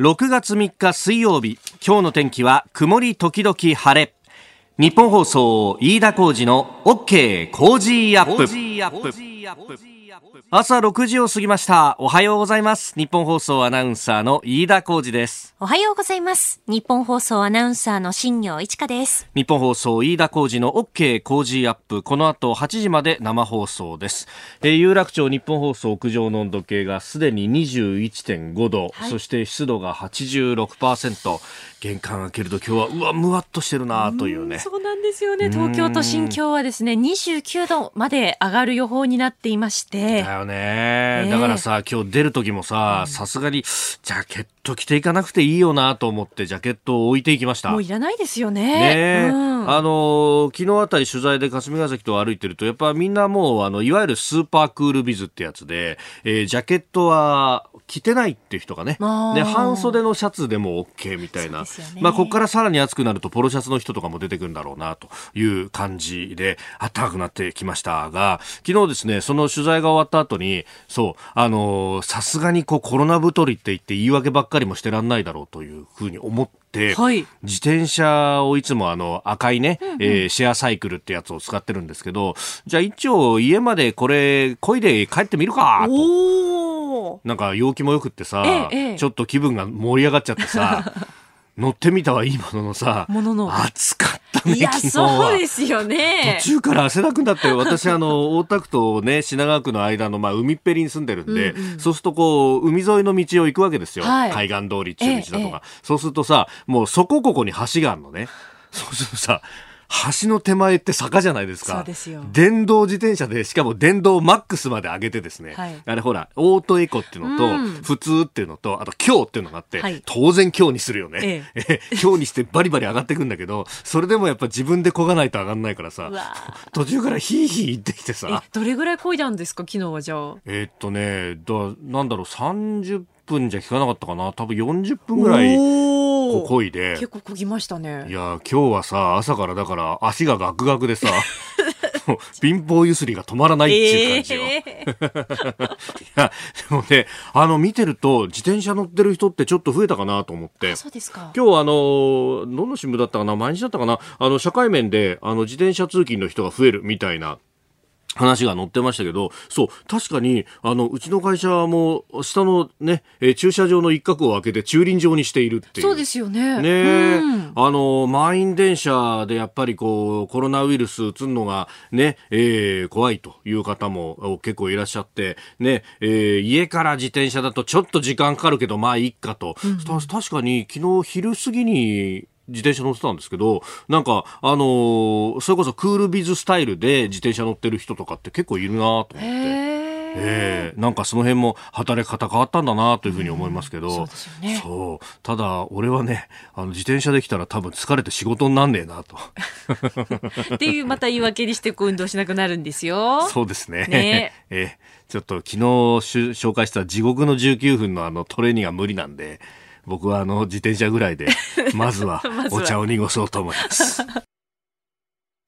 6月3日水曜日今日の天気は曇り時々晴れ。ニッポン放送飯田浩司の OK Cozy up。朝6時を過ぎました。おはようございます。ニッポン放送アナウンサーの飯田浩司です。おはようございます。ニッポン放送アナウンサーの新行市佳です。ニッポン放送飯田浩司の OK Cozy up。この後8時まで生放送です、えー、有楽町ニッポン放送屋上の温度計がすでに21.5度、はい、そして湿度が86%玄関開けると今日はうわむわっとしてるなというね。そうなんですよね。東京都心今日はですね29度まで上がる予報になっていましてだよね、えー、だからさ今日出る時もささすがにジャケット着ていかなくていいよなと思ってジャケットを置いていきました。もういらないですよね。ね、うん、あの昨日あたり取材で霞ヶ関と歩いてるとやっぱみんなもうあのいわゆるスーパークールビズってやつで、えー、ジャケットは着てないっていう人がねで半袖のシャツでも OK みたいな、ね、まあここからさらに暑くなるとポロシャツの人とかも出てくるんだろうなという感じで暖かくなってきましたが昨日ですねその取材が終わった後にそうあのさすがにこうコロナ太りって言って言い訳ばっかりもしてらんないだろうというふうに思って、はい、自転車をいつもあの赤いね、うんうん、えー、シェアサイクルってやつを使ってるんですけど、じゃあ一応家までこれ、こいで帰ってみるかと。なんか陽気もよくってさ、ええ、ちょっと気分が盛り上がっちゃってさ、乗ってみたはいいもののさ、ものの。暑かったね、いや、そうですよね。途中から汗だくんだって、私、あの、大田区とね、品川区の間の、まあ、海っぺりに住んでるんで、うんうん、そうすると、こう、海沿いの道を行くわけですよ。はい、海岸通り、中道だとか、ええ。そうするとさ、もうそこここに橋があるのね。そうするとさ、橋の手前って坂じゃないですか。そうですよ。電動自転車で、しかも電動マックスまで上げてですね。はい、あれほら、オートエコっていうのと、うん、普通っていうのと、あと強っていうのがあって、はい、当然強にするよね。ええ、強にしてバリバリ上がってくんだけど、それでもやっぱ自分で漕がないと上がんないからさ、途中からヒーヒー言ってきてさ。どれぐらい漕いだんですか、昨日はじゃあ。えー、っとね、だなんだろう、30分じゃ効かなかったかな。多分40分ぐらい。ここいで結構こぎましたねいや今日はさ朝からだから足がガクガクでさ 貧乏ゆすりが止まらないっていう感じよ。えー、いや、でもね、あの、見てると、自転車乗ってる人ってちょっと増えたかなと思って。そうですか。今日あの、どの新聞だったかな？毎日だったかな？あの、社会面で、あの、自転車通勤の人が増えるみたいな話が載ってましたけど、そう、確かに、あの、うちの会社も、下のね、えー、駐車場の一角を開けて駐輪場にしているっていう。そうですよね。ね、うん、あの、満員電車でやっぱりこう、コロナウイルス移るのがね、えー、怖いという方も結構いらっしゃって、ね、えー、家から自転車だとちょっと時間かかるけど、まあいいかと。うん、確かに昨日昼過ぎに、自転車乗ってたんですけど、なんか、あのー、それこそクールビズスタイルで自転車乗ってる人とかって結構いるなと思って。えー、なんかその辺も働き方変わったんだなというふうに思いますけど、うん、そうね、ただ俺はねあの自転車できたら多分疲れて仕事になんねえなと。っていうまた言い訳にしてこう運動しなくなるんですよ。そうですね。ね。えー、ちょっと昨日紹介した地獄の19分のあのトレーニングが無理なんで僕はあの自転車ぐらいでまずは お茶を濁そうと思います。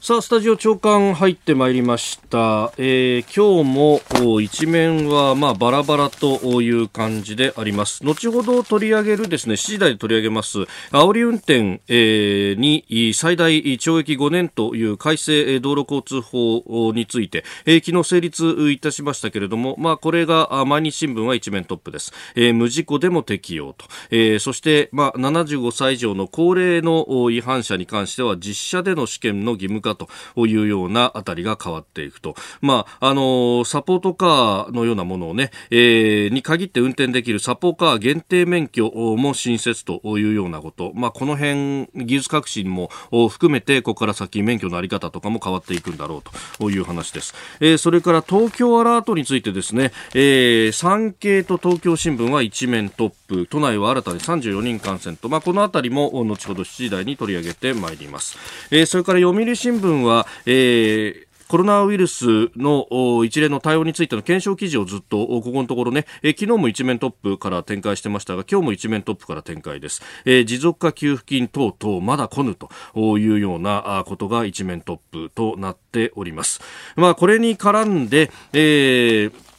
さあ、スタジオ長官入ってまいりました。えー、今日も一面はまあバラバラという感じであります。後ほど取り上げるですね、7時台で取り上げます、煽り運転、えー、に最大懲役5年という改正道路交通法について、えー、昨日成立いたしましたけれども、まあこれが毎日新聞は一面トップです。えー、無事故でも適用と。えー、そしてまあ75歳以上の高齢の違反者に関しては実車での試験の義務化というようなあたりが変わっていくと。まあ、あの、サポートカーのようなものをね、えー、に限って運転できるサポーカー限定免許も新設というようなこと。まあ、この辺、技術革新も含めて、ここから先免許のあり方とかも変わっていくんだろうという話です。えー、それから東京アラートについてですね、えー、産経と東京新聞は一面トップ、都内は新たに34人感染と、まあ、このあたりも後ほど7時台に取り上げてまいります。えー、それから読売新聞は、えーコロナウイルスの一連の対応についての検証記事をずっとここのところね、え昨日も一面トップから展開してましたが今日も一面トップから展開です、えー、持続化給付金等々まだ来ぬというようなことが一面トップとなっております。まあこれに絡んで、えー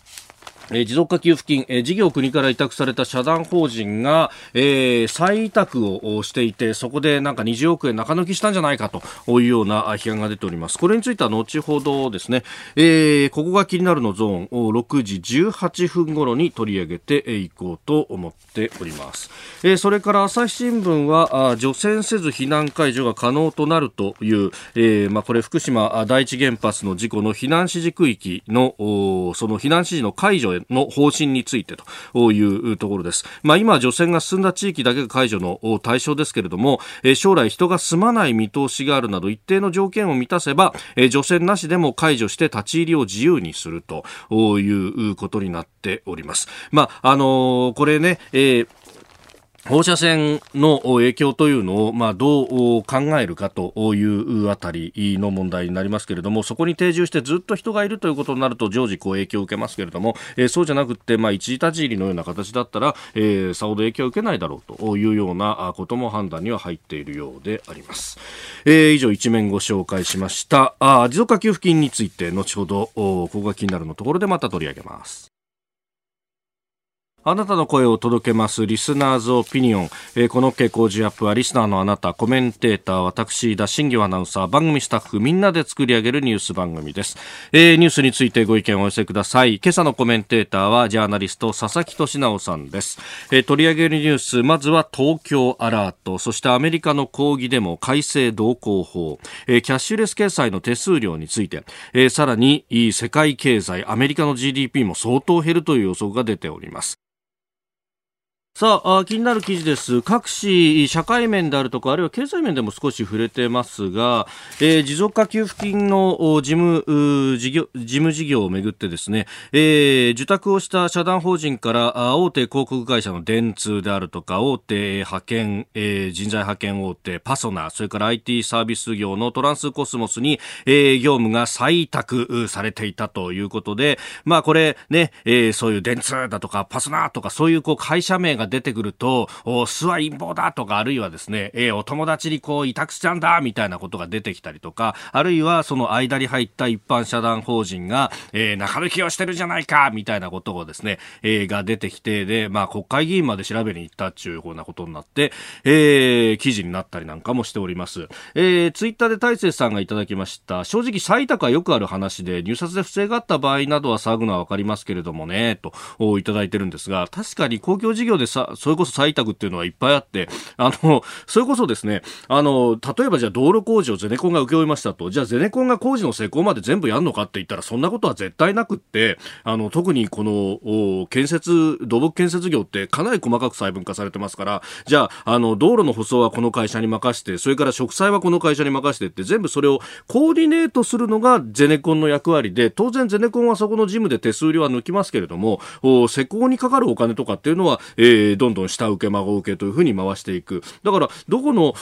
え持続化給付金、え事業国から委託された社団法人が、えー、再委託をしていて、そこでなんか20億円中抜きしたんじゃないかというような批判が出ております。これについては後ほどですね、えー、ここが気になるのゾーンを6時18分頃に取り上げていこうと思っております。えー、それから朝日新聞は、あ除染せず避難解除が可能となるという、えー、まあこれ福島第一原発の事故の避難指示区域の、その避難指示の解除の方針についてというところです。まあ、今、除染が進んだ地域だけが解除の対象ですけれども、将来人が住まない見通しがあるなど一定の条件を満たせば、除染なしでも解除して立ち入りを自由にするということになっております。まあ、あのこれね、えー放射線の影響というのを、まあ、どう考えるかというあたりの問題になりますけれども、そこに定住してずっと人がいるということになると、常時こう影響を受けますけれども、えー、そうじゃなくて、まあ、一時立ち入りのような形だったら、えー、さほど影響を受けないだろうというようなことも判断には入っているようであります。えー、以上、一面ご紹介しました。あ持続化給付金について、後ほど、ここが気になるのところでまた取り上げます。あなたの声を届けます。リスナーズオピニオン。えー、この傾向ジアップはリスナーのあなた、コメンテーター、私、田新業アナウンサー、番組スタッフ、みんなで作り上げるニュース番組です。えー、ニュースについてご意見をお寄せください。今朝のコメンテーターは、ジャーナリスト、佐々木俊直さんです。えー、取り上げるニュース、まずは東京アラート、そしてアメリカの抗議デモ、改正同行法、えー、キャッシュレス決済の手数料について、えー、さらに、世界経済、アメリカの GDP も相当減るという予測が出ております。さあ気になる記事です。各紙、社会面であるとか、あるいは経済面でも少し触れてますが、えー、持続化給付金の事務事業事務事業をめぐってですね、えー、受託をした社団法人から大手広告会社の電通であるとか、大手派遣、えー、人材派遣大手パソナ、それから IT サービス業のトランスコスモスに、え、業務が採択されていたということで、まあこれね、え、そういう電通だとかパソナとかそういうこう会社名がが出てくると、お巣は陰謀だとか、あるいはですね、えー、お友達にこう委託しちゃうんだみたいなことが出てきたりとか、あるいはその間に入った一般社団法人が、えー、中抜きをしてるじゃないかみたいなことをですね、えー、が出てきて、で、まあ国会議員まで調べに行ったっていうようなことになって、えー、記事になったりなんかもしております。えー、ツイッターで大勢さんがいただきました。正直採択はよくある話で、入札で不正があった場合などは騒ぐのはわかりますけれどもね、といただいてるんですが、確かに公共事業でさ、それこそ採択っていうのはいっぱいあって、あの、それこそですね、あの、例えばじゃあ道路工事をゼネコンが請け負いましたと、じゃあゼネコンが工事の施工まで全部やるのかって言ったら、そんなことは絶対なくって、あの、特にこの、建設、土木建設業ってかなり細かく細分化されてますから、じゃあ、あの、道路の舗装はこの会社に任して、それから植栽はこの会社に任してって、全部それをコーディネートするのがゼネコンの役割で、当然ゼネコンはそこの事務で手数料は抜きますけれども、施工にかかるお金とかっていうのは、えー、どんどんん下請け孫請けというふうに回していく。だからどこの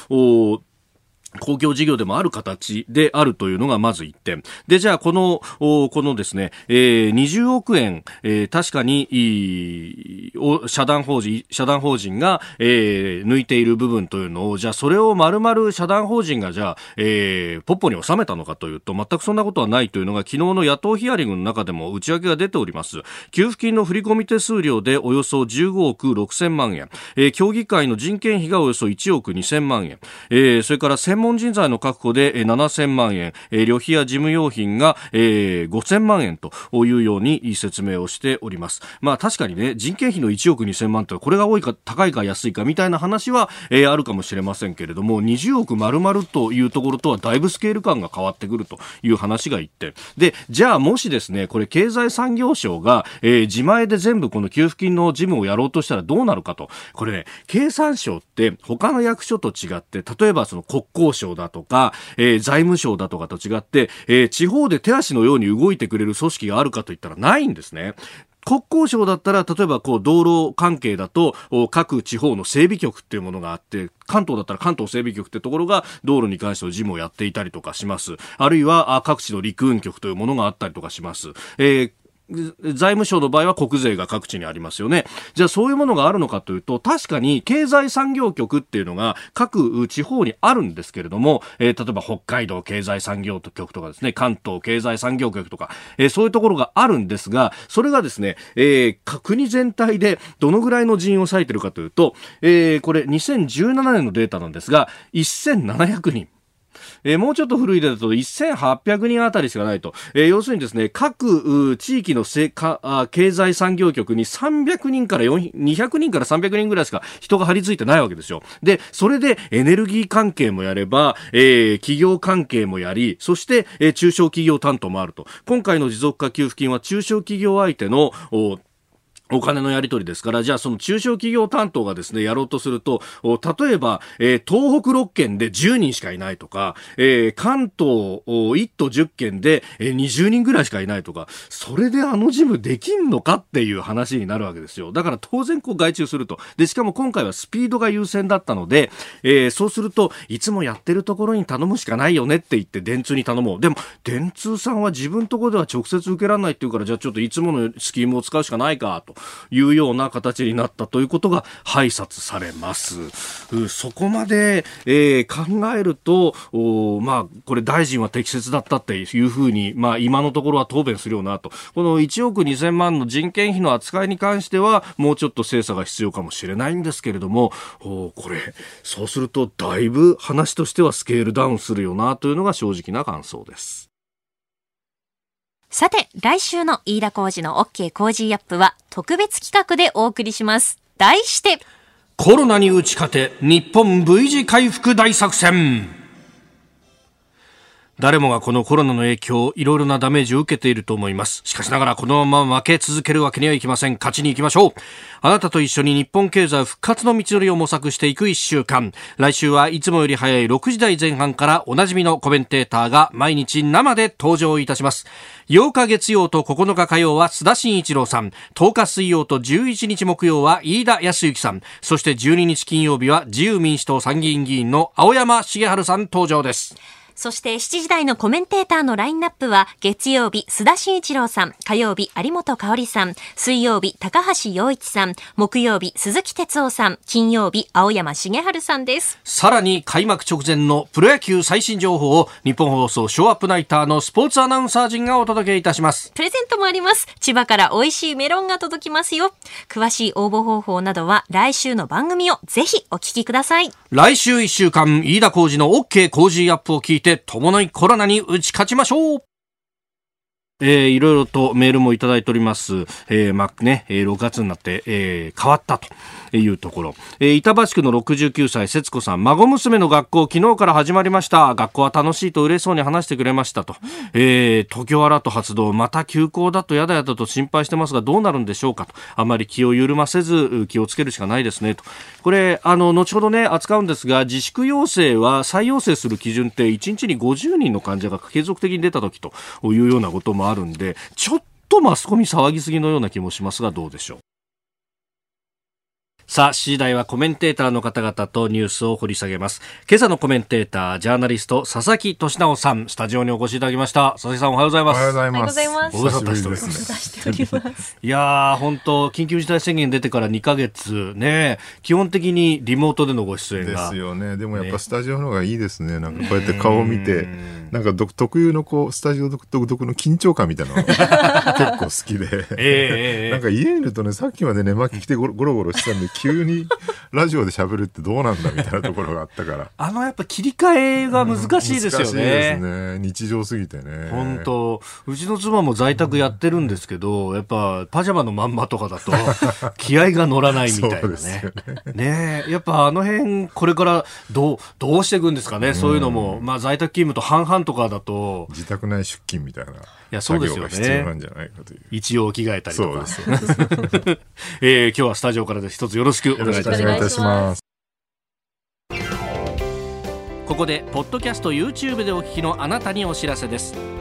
公共事業でもある形であるというのがまず1点。で、じゃあ、この、このですね、えー、20億円、えー、確かに、社団法人、社団法人が、えー、抜いている部分というのを、じゃあ、それを丸々社団法人が、じゃあ、えー、ポッポに収めたのかというと、全くそんなことはないというのが、昨日の野党ヒアリングの中でも内訳が出ております。給付金の振込手数料でおよそ15億6千万円、えー、協議会の人件費がおよそ1億2千万円、えー、それから専門人材の確保で7000万円、旅費や事務用品が5000万円というように説明をしております。まあ確かにね、人件費の1億2000万とこれが多いか高いか安いかみたいな話は、あるかもしれませんけれども、20億丸々というところとはだいぶスケール感が変わってくるという話が一点。で、じゃあもしですね、これ経済産業省が、自前で全部この給付金の事務をやろうとしたらどうなるかと。これね、経産省って他の役所と違って、例えばその国交省だとか、えー、財務省だとかと違って、えー、地方で手足のように動いてくれる組織があるかといったらないんですね。国交省だったら、例えばこう道路関係だと、各地方の整備局っていうものがあって、関東だったら関東整備局ってところが道路に関しての事務をやっていたりとかします。あるいは各地の陸運局というものがあったりとかします。えー財務省の場合は国税が各地にありますよね。じゃあそういうものがあるのかというと、確かに経済産業局っていうのが各地方にあるんですけれども、えー、例えば北海道経済産業局とかですね、関東経済産業局とか、えー、そういうところがあるんですが、それがですね、えー、国全体でどのぐらいの人員を割いてるかというと、えー、これ2017年のデータなんですが、1700人。えー、もうちょっと古いデータだと1800人あたりしかないと、えー、要するにですね各地域のせかあ経済産業局に300人から200人から300人ぐらいしか人が張り付いてないわけですよ。でそれでエネルギー関係もやれば、えー、企業関係もやりそして、えー、中小企業担当もあると。今回の持続化給付金は中小企業相手のおお金のやり取りですから、じゃあその中小企業担当がですね、やろうとすると、例えば、えー、東北6県で10人しかいないとか、えー、関東1都10県で20人ぐらいしかいないとか、それであの事務できんのかっていう話になるわけですよ。だから当然こう外注すると。で、しかも今回はスピードが優先だったので、えー、そうすると、いつもやってるところに頼むしかないよねって言って電通に頼もう。でも、電通さんは自分とこでは直接受けられないっていうから、じゃあちょっといつものスキームを使うしかないかと。いうような形になったということが拝察されます。そこまで、えー、考えると、まあ、これ大臣は適切だったっていうふうに、まあ、今のところは答弁するよなと。この1億2000万の人件費の扱いに関しては、もうちょっと精査が必要かもしれないんですけれども、これ、そうするとだいぶ話としてはスケールダウンするよなというのが正直な感想です。さて、来週の飯田浩二の OK 工事アップは特別企画でお送りします。題して、コロナに打ち勝て、日本 V 字回復大作戦。誰もがこのコロナの影響、いろいろなダメージを受けていると思います。しかしながらこのまま負け続けるわけにはいきません。勝ちに行きましょう。あなたと一緒に日本経済復活の道のりを模索していく一週間。来週はいつもより早い6時台前半からおなじみのコメンテーターが毎日生で登場いたします。8日月曜と9日火曜は須田慎一郎さん。10日水曜と11日木曜は飯田康之さん。そして12日金曜日は自由民主党参議院議員の青山茂春さん登場です。そして7時台のコメンテーターのラインナップは、月曜日、須田慎一郎さん、火曜日、有本香里さん、水曜日、高橋洋一さん、木曜日、鈴木哲夫さん、金曜日、青山茂春さんです。さらに、開幕直前のプロ野球最新情報を、日本放送ショーアップナイターのスポーツアナウンサー陣がお届けいたします。プレゼントもあります。千葉から美味しいメロンが届きますよ。詳しい応募方法などは、来週の番組をぜひお聞きください。来週1週間、飯田浩二の OK 工事アップを聞いて、伴いコロナに打ち勝ちましょう。えー、いろいろとメールもいただいております。えー、まあね、6月になって、えー、変わったと。いうところ、えー、板橋区の69歳節子さん。孫娘の学校昨日から始まりました。学校は楽しいと嬉しそうに話してくれましたと、えー、東京アラート発動。また休校だとやだやだと心配してますがどうなるんでしょうかと。あまり気を緩ませず気をつけるしかないですねと。これあの後ほどね扱うんですが自粛要請は再要請する基準って1日に50人の患者が継続的に出た時というようなこともああるんでちょっとマスコミ騒ぎすぎのような気もしますがどうでしょう。さあ、7時台はコメンテーターの方々とニュースを掘り下げます。今朝のコメンテーター、ジャーナリスト、佐々木俊直さん、スタジオにお越しいただきました。佐々木さん、おはようございます。おはようございます。おはようございます。ご無沙汰しております。いやー、本当緊急事態宣言出てから2ヶ月、ね、基本的にリモートでのご出演が。ですよね。でもやっぱスタジオの方がいいですね。なんかこうやって顔を見て、なんか特有のこう、スタジオ独特の緊張感みたいなのが 結構好きで。えー、なんか家にいるとね、さっきまでね、巻き来てゴロゴロしてたんで、急にラジオで喋るってどうなんだみたいなところがあったから。あのやっぱ切り替えが難しいですよね。難しいですね。日常すぎてね。本当うちの妻も在宅やってるんですけど、やっぱパジャマのまんまとかだと 気合が乗らないみたいなね。ねやっぱあの辺これからどう、どうしていくんですかね。そういうのも、まあ在宅勤務と半々とかだと。自宅内出勤みたいな。いや、そうですよね。必要なんじゃないかという。一応着替えたりとか。そうです。えー、今日はスタジオからで一つよろしくお願いいたします。ここで、ポッドキャスト YouTube でお聞きのあなたにお知らせです。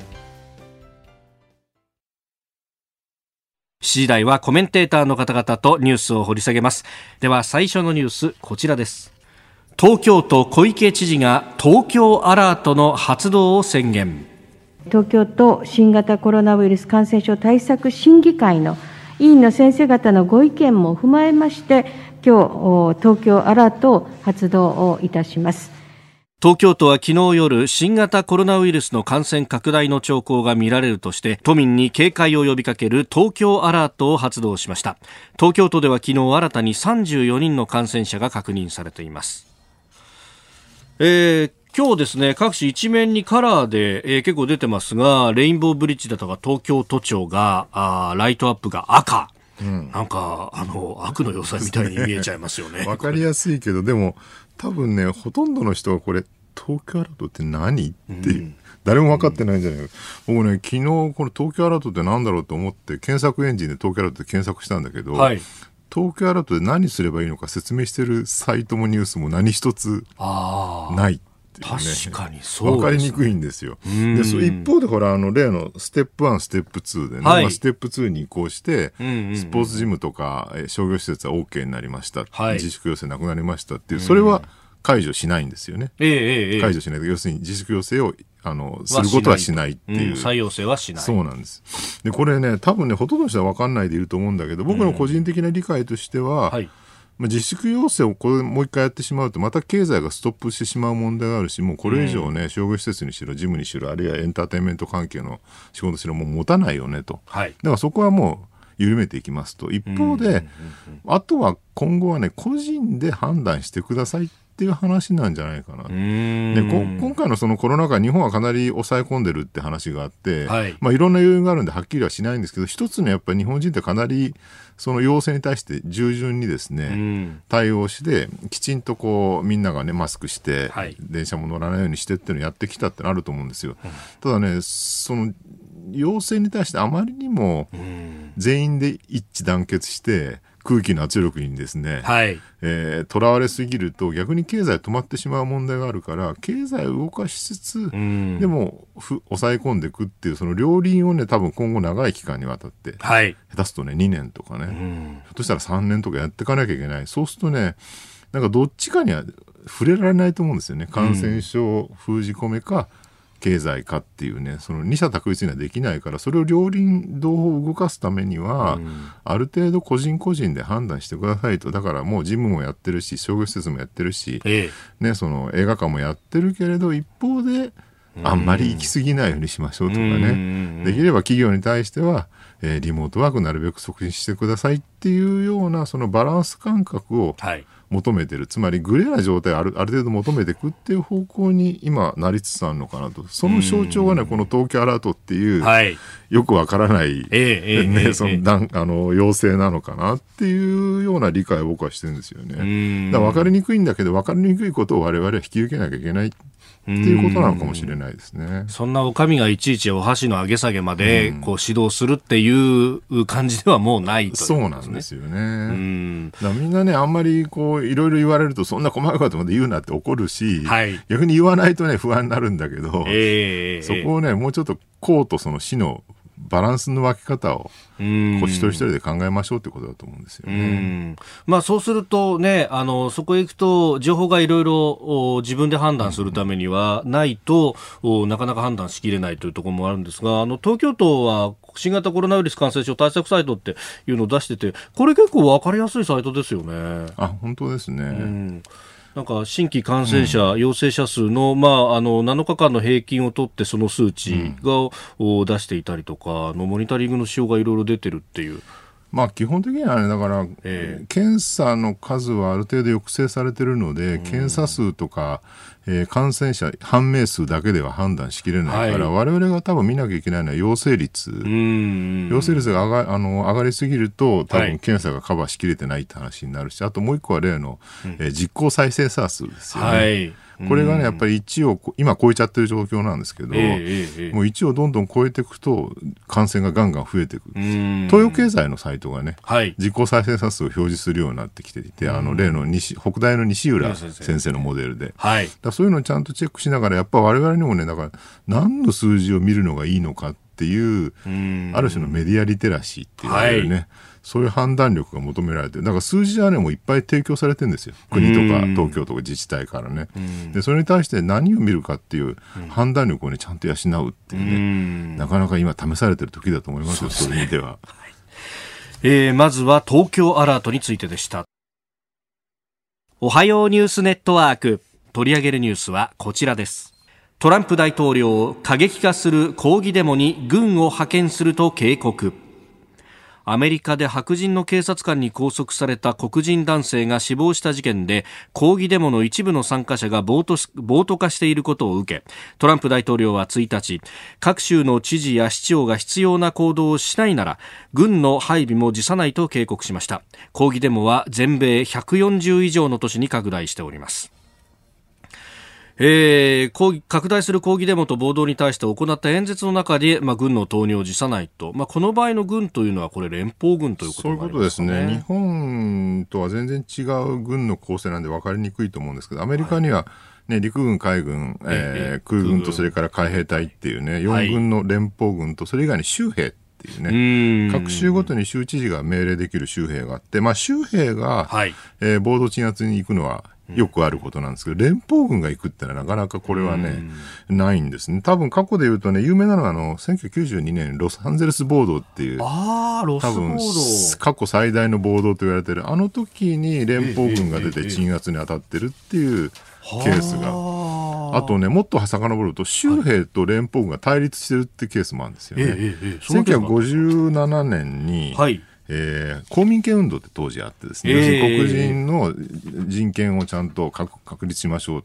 7時台はコメンテーターの方々とニュースを掘り下げます。では最初のニュースこちらです。東京都小池知事が東京アラートの発動を宣言。東京都新型コロナウイルス感染症対策審議会の委員の先生方のご意見も踏まえまして、今日東京アラートを発動をいたします。東京都は昨日夜新型コロナウイルスの感染拡大の兆候が見られるとして都民に警戒を呼びかける東京アラートを発動しました東京都では昨日新たに34人の感染者が確認されていますえー今日ですね、各紙一面にカラーで、えー、結構出てますが、レインボーブリッジだとか東京都庁が、あライトアップが赤。うん、なんか、あの、悪の要塞みたいに見えちゃいますよね。わかりやすいけど、でも、多分ね、ほとんどの人はこれ、東京アラートって何っていう。うん。誰も分かってないんじゃないか、うん、僕ね昨日この東京アラートって何だろうと思って検索エンジンで東京アラートって検索したんだけど、はい、東京アラートで何すればいいのか説明してるサイトもニュースも何一つないっていうね。確かにそう、ね、分かりにくいんですよ。で、そ一方でほら、あの、例のステップ1、ステップ2でね、はい、まあ、ステップ2に移行して、うんうんうん、スポーツジムとか商業施設は OK になりました。はい、自粛要請なくなりましたっていう、それは解除しないんですよね。ええ解除しない。要するに自粛要請をあの、することはしないっていう。再要請はしない。そうなんです。で、これね、多分ね、ほとんどの人は分かんないでいると思うんだけど、僕の個人的な理解としては、うんはいまあ、自粛要請をこれもう一回やってしまうとまた経済がストップしてしまう問題があるしもうこれ以上ね、うん、商業施設にしろジムにしろあるいはエンターテインメント関係の仕事しろもう持たないよねと、はい、だからそこはもう緩めていきますと。一方で、あとは今後はね個人で判断してくださいっていう話なんじゃないかな。で今回のそのコロナ禍日本はかなり抑え込んでるって話があって、はい、まあ、いろんな要因があるんではっきりはしないんですけど一つのやっぱり日本人ってかなりその要請に対して従順にですね、対応してきちんとこうみんながねマスクして、はい、電車も乗らないようにしてっていうのをやってきたってあると思うんですよ。ただねその要請に対してあまりにも全員で一致団結して空気の圧力にですね、はい、えー、囚われすぎると逆に経済止まってしまう問題があるから経済を動かしつつ、うん、でもふ抑え込んでいくっていうその両輪をね多分今後長い期間にわたって、はい、下手すとね2年とかね、うん、ひょっとしたら3年とかやっていかなきゃいけない。そうするとねなんかどっちかには触れられないと思うんですよね。感染症封じ込めか、うん経済かっていうねその二者択一にはできないからそれを両輪同を動かすためには、うん、ある程度個人個人で判断してくださいと。だからもうジムもやってるし商業施設もやってるし、ええ、ね、その映画館もやってるけれど一方であんまり行き過ぎないようにしましょうとかね、できれば企業に対しては、えー、リモートワークなるべく促進してくださいっていうようなそのバランス感覚を、はい求めてる。つまりグレーな状態あるある程度求めていくっていう方向に今なりつつあるのかなと。その象徴がねこの東京アラートっていう、はい、よくわからない、ええー、その、えー、あの要請なのかなっていうような理解を僕はしてるんですよね。だから分かりにくいんだけど分かりにくいことを我々は引き受けなきゃいけないっていうことなのかもしれないですね。そんなお上がいちいちお箸の上げ下げまでこう指導するっていう感じではもうないと、ね、そうなんですよね。うん。みんなねあんまりこういろいろ言われるとそんな細かいことまで言うなって怒るし、はい、逆に言わないとね不安になるんだけど、えー、そこをねもうちょっとこうとその死のバランスの分け方を一人一人で考えましょうってことだと思うんですよね。まあそうするとね、あのそこへ行くと情報がいろいろ自分で判断するためにはないと、うん、なかなか判断しきれないというところもあるんですが、あの東京都は新型コロナウイルス感染症対策サイトっていうのを出してて、これ結構わかりやすいサイトですよね。あ、本当ですね。うんなんか新規感染者、うん、陽性者数の,、まあ、あの7日間の平均を取ってその数値が、うん、出していたりとかのモニタリングの仕様がいろいろ出てるっていう。まあ基本的にはね、だから、えー、検査の数はある程度抑制されてるので、うん、検査数とか、えー、感染者判明数だけでは判断しきれないから、はい、我々が多分見なきゃいけないのは陽性率。陽性率が上があの上がりすぎると多分検査がカバーしきれてないって話になるし、あともう一個は例の、えー、実効再生産数ですよね。はいこれがね、やっぱり1を今超えちゃってる状況なんですけど、えー、もう1をどんどん超えていくと、感染がガンガン増えていく。東洋経済のサイトがね、はい、実効再生産数を表示するようになってきていて、あの例の西北大の西浦先生。のモデルで、はい、だそういうのをちゃんとチェックしながら、やっぱ我々にもね、だから何の数字を見るのがいいのかっていう、ある種のメディアリテラシーっていうね、はいそういう判断力が求められてる。だから数字はね、もういっぱい提供されてるんですよ。国とか東京とか自治体からね。で、それに対して何を見るかっていう判断力をね、ちゃんと養うっていうね、なかなか今試されてる時だと思いますよ、そういう意味では。えー、まずは東京アラートについてでした。おはようニュースネットワーク。取り上げるニュースはこちらです。トランプ大統領、過激化する抗議デモに軍を派遣すると警告。アメリカで白人の警察官に拘束された黒人男性が死亡した事件で抗議デモの一部の参加者が暴徒化していることを受けトランプ大統領は1日各州の知事や市長が必要な行動をしないなら軍の配備も辞さないと警告しました。抗議デモは全米140以上の都市に拡大しております。えー、抗議拡大する抗議デモと暴動に対して行った演説の中で、まあ、軍の投入を辞さないと、まあ、この場合の軍というのは、これ、連邦軍ということ、ね、そういうことですね、日本とは全然違う軍の構成なんで分かりにくいと思うんですけど、アメリカには、ね、陸軍、海軍、えー、空軍とそれから海兵隊っていうね、4軍の連邦軍と、それ以外に州兵っていうね、各州ごとに州知事が命令できる州兵があって、まあ、州兵が、はい、えー、暴動鎮圧に行くのはよくあることなんですけど、連邦軍が行くってのはなかなかこれはね、ないんですね。多分過去で言うとね、有名なのはあの、1992年ロサンゼルス暴動っていう、あロス多分過去最大の暴動と言われてる、あの時に連邦軍が出て鎮圧に当たってるっていうケースが。あとね、もっと遡ると、州兵と連邦軍が対立してるってケースもあるんですよね。1957年に、はいえー、公民権運動って当時あってですね、えー、黒人の人権をちゃんと確立しましょう。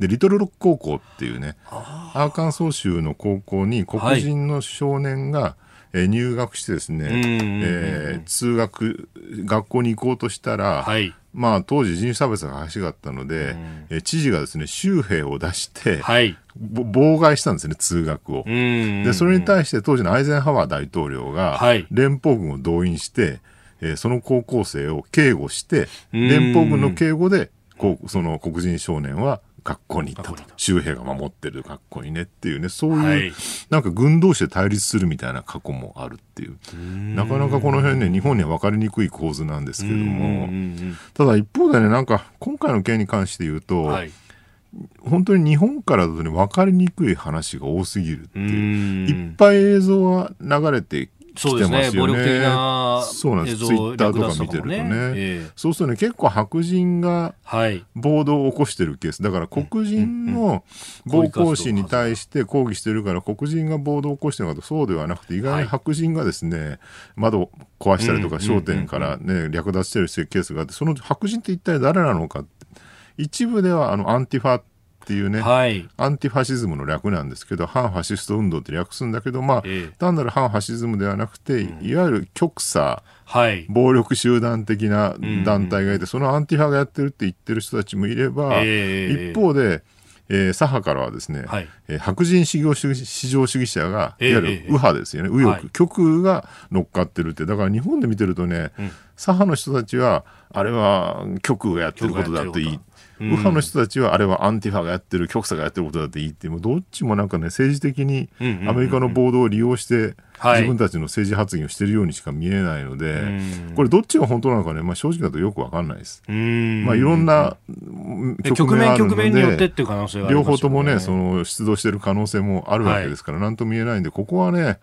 でリトルロック高校っていうねアーカンソー州の高校に黒人の少年が、はいえー、入学してですね、えー、通学学校に行こうとしたら、はい、まあ、当時人種差別が激しかったので、うん、知事がですね、州兵を出して、はい、妨害したんですね、通学を。で、それに対して当時のアイゼンハワー大統領が、連邦軍を動員して、えー、その高校生を警護して、連邦軍の警護で、こうその黒人少年は学校に行ったと。周平が守ってる学校にねっていうね、そういう、はい、なんか軍同士で対立するみたいな過去もあるっていう。なかなかこの辺ね、日本には分かりにくい構図なんですけれども、ただ一方でね、なんか今回の件に関して言うと、はい本当に日本からだとね、分かりにくい話が多すぎるっていう。いっぱい映像は流れてそうですね。暴力的なそうなんです。ツイッターとか見てるとね。えー、そうするとね、結構白人が暴動を起こしてるケース。だから黒人の暴行死に対して抗議してるから黒人が暴動を起こしてるのかとそうではなくて、意外に白人がですね、窓壊したりとか商店からね、略奪してるケースがあって、その白人って一体誰なのかって。一部ではあのアンティファっていうね、はい、アンティファシズムの略なんですけど、反ファシスト運動って略すんだけど、まあ、ええ、単なる反ファシズムではなくて、いわゆる極左、はい、暴力集団的な団体がいて、そのアンティファがやってるって言ってる人たちもいれば、え、一方で、えー、左派からはですね、はい、えー、白人至上主義至上主義者が、いわゆる右派ですよね、右翼、極右が乗っかってるって、だから日本で見てるとね、うん、左派の人たちは、あれは極右がやってることだって言い、右派の人たちはあれはアンティファがやってる極左がやってることだっていいってもうどっちもなんかね政治的にアメリカの暴動を利用して自分たちの政治発言をしてるようにしか見えないので、これどっちが本当なのかね、まあ、正直だとよくわかんないです。まあ、いろんな局面局面によってっていう可能性が、ね、両方ともねその出動してる可能性もあるわけですから、はい、何とも言えないんでここはね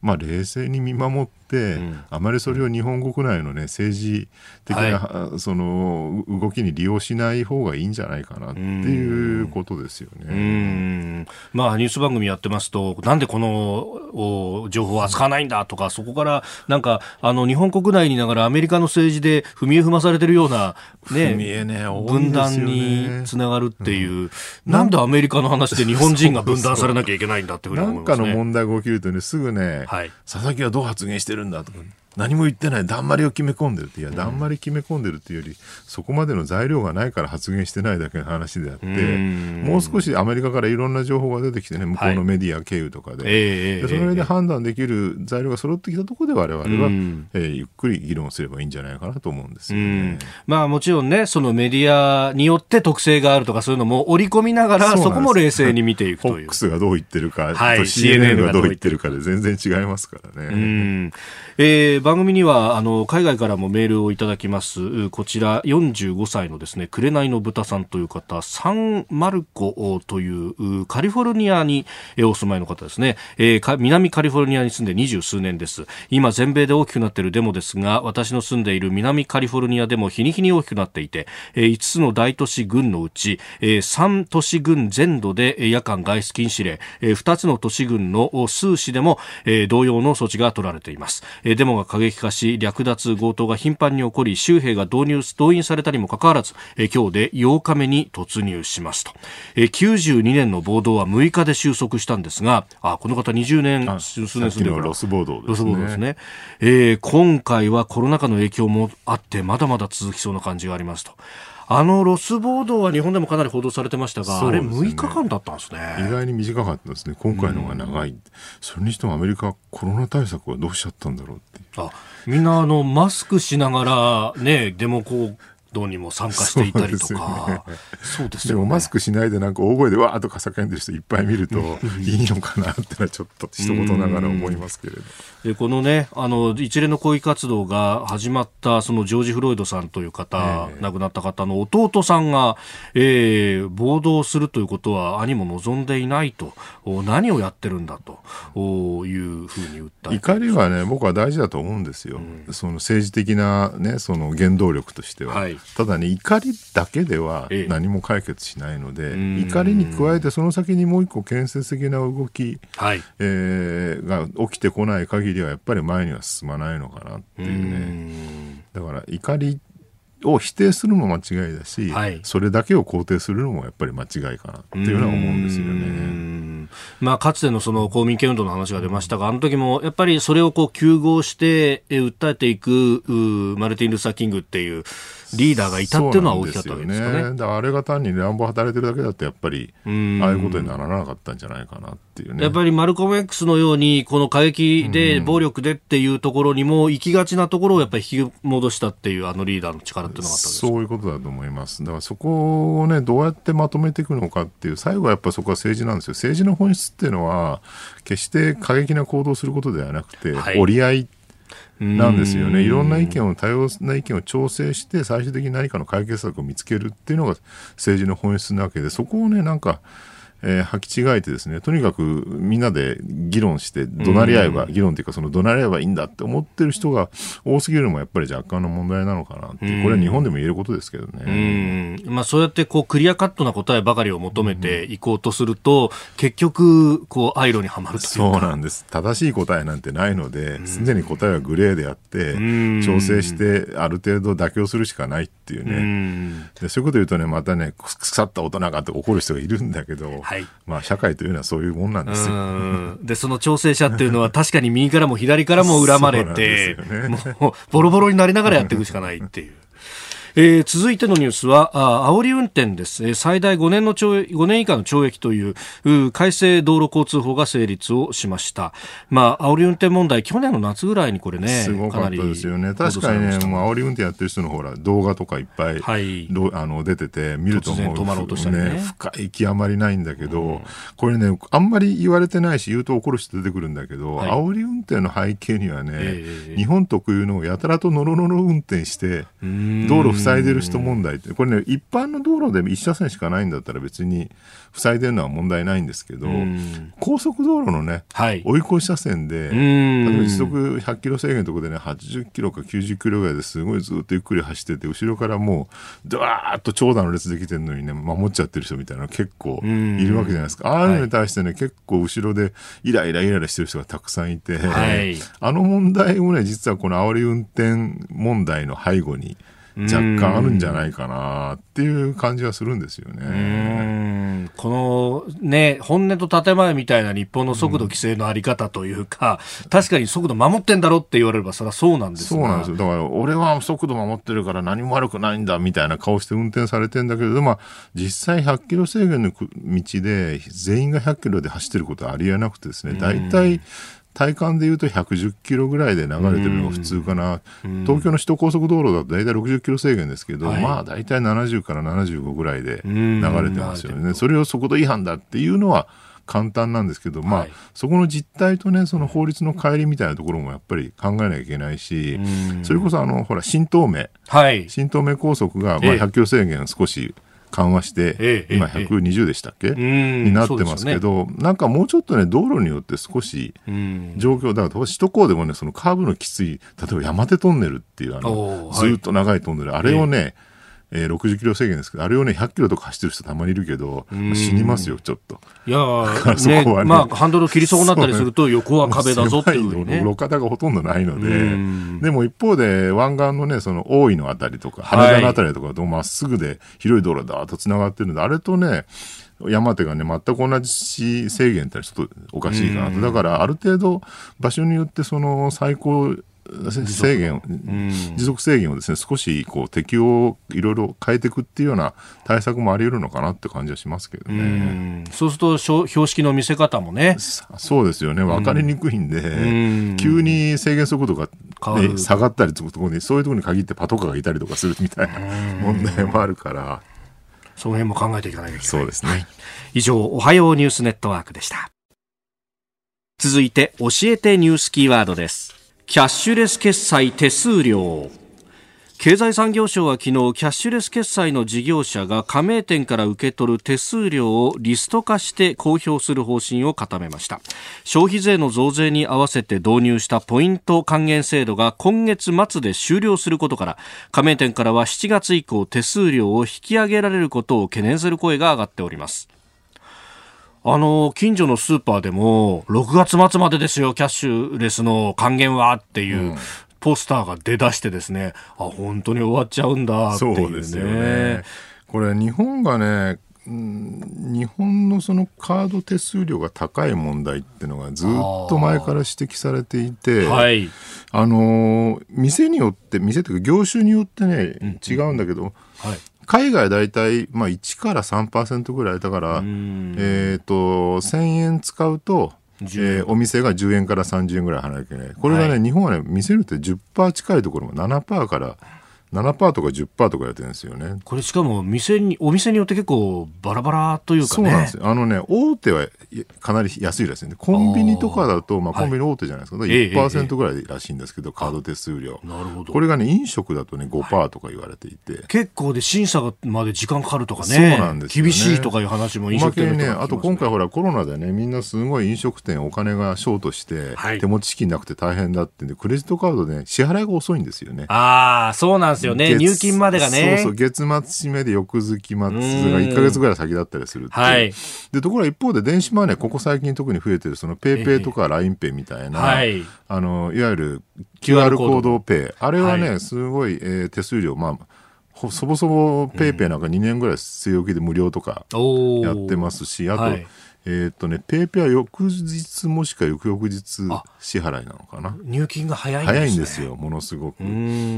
まあ、冷静に見守って、うん、あまりそれを日本国内の、ね、政治的な、はい、その動きに利用しない方がいいんじゃないかなっていうことですよね。まあ、ニュース番組やってますとなんでこの情報を扱わないんだとかそこからなんかあの日本国内にいながらアメリカの政治で踏み絵踏まされてるような、ね、ねね。分断につながるっていう、うん、なんでアメリカの話で日本人が分断されなきゃいけないんだってふうに思います、ね、なんかの問題が起きるとねすぐね、はい、佐々木はどう発言してるんだとか、何も言ってない、だんまりを決め込んでるって、いや、だんまり決め込んでるっていうより、そこまでの材料がないから発言してないだけの話であって、もう少しアメリカからいろんな情報が出てきてね、向こうのメディア経由とかで、はい、でその上で判断できる材料が揃ってきたところで、我々は、えー、ゆっくり議論すればいいんじゃないかなと思うんですよね。まあ、もちろんね、そのメディアによって特性があるとか、そういうのも織り込みながら、そこも冷静に見ていくという。FOX がどう言ってるか、はい、CNN がどう言ってるかで全然違いますからね。えー、番組にはあの海外からもメールをいただきます。こちら45歳のですね紅の豚さんという方サンマルコというカリフォルニアにお住まいの方ですね、えー、南カリフォルニアに住んで二十数年です。今全米で大きくなっているデモですが私の住んでいる南カリフォルニアでも日に日に大きくなっていて、えー、5つの大都市郡のうち、えー、3都市郡全土で夜間外出禁止令、えー、2つの都市郡の数市でも、同様の措置が取られています。デモが過激化し略奪強盗が頻繁に起こり州兵が導入動員されたにもかかわらず今日で8日目に突入しますと。92年の暴動は6日で収束したんですがあこの方20年数年住んでるロス暴動ですね。ですね、えー、今回はコロナ禍の影響もあってまだまだ続きそうな感じがありますとあのロス暴動は日本でもかなり報道されてましたが、ね、あれ6日間だったんですね。意外に短かったですね。今回の方が長い。それにしてもアメリカコロナ対策はどうしちゃったんだろうってあみんなあのマスクしながらね、でもこう、動にも参加していたりとか。そうです、ね、でもマスクしないでなんか大声でわーっとか叫んでる人いっぱい見るといいのかなってのはちょっと一言ながら思いますけれど。でこのね、あの、一連の抗議活動が始まったそのジョージ・フロイドさんという方、えー、亡くなった方の弟さんが、えー、暴動するということは兄も望んでいないと、何をやってるんだと。いうふうに訴え怒りはね、僕は大事だと思うんですよ。うん、その政治的なね、その原動力としては。はい。ただね怒りだけでは何も解決しないので、え怒りに加えてその先にもう一個建設的な動き、はい、えー、が起きてこない限りはやっぱり前には進まないのかなっていうね。だから怒りを否定するのも間違いだし、はい、それだけを肯定するのもやっぱり間違いかなっていうのは思うんですよね。まあ、かつてのその公民権運動の話が出ましたが、あの時もやっぱりそれをこう糾合して訴えていくマルティン・ルーサー・キングっていうリーダーがいたっていうのは大きかったわけですかね。ねだからあれが単に乱暴働いてるだけだとやっぱりああいうことにならなかったんじゃないかなっていうね。やっぱりマルコム X のようにこの過激で暴力でっていうところにも行きがちなところをやっぱり引き戻したっていうあのリーダーの力っていうのがあったんですそういうことだと思います。だからそこをねどうやってまとめていくのかっていう最後はやっぱそこは政治なんですよ。政治の本質っていうのは決して過激な行動をすることではなくて、はい、折り合いなんですよね。いろんな意見を、多様な意見を調整して、最終的に何かの解決策を見つけるっていうのが政治の本質なわけで、そこをね、なんか、えー、履き違えてですね、とにかくみんなで議論して、怒鳴り合えば、議論というか、その怒鳴り合えばいいんだって思ってる人が多すぎるのもやっぱり若干の問題なのかなってこれは日本でも言えることですけどね。まあ、そうやってこうクリアカットな答えばかりを求めていこうとすると、結局、こう、アイロにはまるというそうなんです。正しい答えなんてないので、すでに答えはグレーであって、調整して、ある程度妥協するしかないっていうね。でそういうこと言うとね、またね、腐った大人がって怒る人がいるんだけど、はい、まあ社会というのはそういうもんなんですよ。で、その調整者っていうのは確かに右からも左からも恨まれて、ね、もうボロボロになりながらやっていくしかないっていう。えー、続いてのニュースは、あ煽り運転です。えー、最大5年の懲5年以下の懲役というう改正道路交通法が成立をしました。まあ、煽り運転問題、去年の夏ぐらいにこれね、すごかったですよね。確かにね、もう煽り運転やってる人のほら、動画とかいっぱい、はい、あの出てて、見るともう、止まろうとしたね、深い極まりないんだけど、うん、これね、あんまり言われてないし、言うと怒る人出てくるんだけど、はい、煽り運転の背景にはね、えー、日本特有のやたらとノロノロ運転して、道路塞塞いでる人問題って、これね、一般の道路で1車線しかないんだったら別に塞いでるのは問題ないんですけど、高速道路のね、はい、追い越し車線で、例えば時速100キロ制限のところでね、80キロか90キロぐらいですごいずっとゆっくり走ってて、後ろからもう、ドワーッと長蛇の列できてるのにね、守っちゃってる人みたいなの結構いるわけじゃないですか。ああいうのに対してね、はい、結構後ろでイライライライラしてる人がたくさんいて、はい、あの問題もね、実はこの煽り運転問題の背後に、若干あるんじゃないかなっていう感じはするんですよね。このね、本音と建前みたいな日本の速度規制のあり方というか、うん、確かに速度守ってんだろって言われればそれはそうなんですそうなんですよ。だから俺は速度守ってるから何も悪くないんだみたいな顔して運転されてんだけど、まあ実際100キロ制限の道で全員が100キロで走ってることはありえなくてですね、大体、体感でいうと110キロぐらいで流れてるのが普通かな、東京の首都高速道路だと大体60キロ制限ですけど、はい、まあ大体70から75ぐらいで流れてますよね、それを速度違反だっていうのは簡単なんですけど、まあ、はい、そこの実態とね、その法律の乖離みたいなところもやっぱり考えなきゃいけないし、それこそあの、ほら、新東名、はい、新東名高速が、まあ、100キロ制限少し緩和して、ええ、今120でしたっけ、え、になってますけど、ね、なんかもうちょっとね、道路によって少し状況、だから首都高でもね、そのカーブのきつい、例えば山手トンネルっていうあの、ずっと長いトンネル、あれをね、えー、60キロ制限ですけど、あれをね、100キロとか走ってる人たまにいるけど、死にますよ、ちょっと。いやそこはね、まあ、ハンドル切り損なったりすると、横は壁だぞっていう、ね。路肩がほとんどないので、でも一方で、湾岸のね、その大井のあたりとか、羽田のあたりとかとまっすぐで広い道路だーっと繋がってるんで、あれとね、山手がね、全く同じ制限ってちょっとおかしいかなと。だから、ある程度、場所によって、その、最高制限、持続制限をですね、少しこう適用をいろいろ変えていくっていうような対策もあり得るのかなって感じはしますけどね。うそうすると、標識の見せ方もね。そうですよね。分かりにくいんで、ん急に制限速度が、ね、下がったりとか、そういうところに限ってパトカーがいたりとかするみたいな問題もあるから。その辺も考えていかなきゃいけない。そうですね。はい、以上、おはようニュースネットワークでした。続いて、教えてニュースキーワードです。キャッシュレス決済手数料。経済産業省は昨日キャッシュレス決済の事業者が加盟店から受け取る手数料をリスト化して公表する方針を固めました。消費税の増税に合わせて導入したポイント還元制度が今月末で終了することから加盟店からは7月以降手数料を引き上げられることを懸念する声が上がっております。あの、近所のスーパーでも、6月末までですよ、キャッシュレスの還元はっていう、ポスターが出だしてですね、あ、本当に終わっちゃうんだっていうね。そうですよね。これ、日本がね、日本のそのカード手数料が高い問題っていうのがずっと前から指摘されていて、はい、あの店によって店というか業種によってね、うん、違うんだけど、はい、海外大体、まあ、1から3%ぐらいだから、えっ、ー、と、1000円使うと、えー、お店が10円から30円ぐらい払わなきゃいけない。これがね、はい、日本はね、店によって10%近いところも7%から7%とか10%とかやってるんですよね。これしかも店に、お店によって結構バラバラというかね。そうなんですよ。あのね、大手はかなり安いらしいんで、コンビニとかだと、まあコンビニ大手じゃないですか。はい、1%ぐらいらしいんですけど、カード手数料。なるほど。これがね、飲食だとね、5%とか言われていて。結構で審査まで時間かかるとかね。そうなんですよ、ね、厳しいとかいう話も飲食店ね。あと今回ほらコロナでね、みんなすごい飲食店お金がショートして、はい、手持ち資金なくて大変だってんで、クレジットカードね、支払いが遅いんですよね。ああ、そうなんですよね。入金までがね。そうそう、月末締めで翌月末が1か月ぐらい先だったりするはい。で、ところが一方で電子マネー、ここ最近特に増えてる、その PayPay とか LINEPay みたいな、はい、あの、いわゆる QR コード。ペイ。あれはね、はい、すごい、えー、手数料、まあ、そぼそぼ PayPay なんか2年ぐらい据え置きで無料とかやってますし、あと、はいえっ、とね、 PayPay は翌日もしくは翌々日支払いなのかな。入金が早いんです、ね、早いんですよ、ものすごく。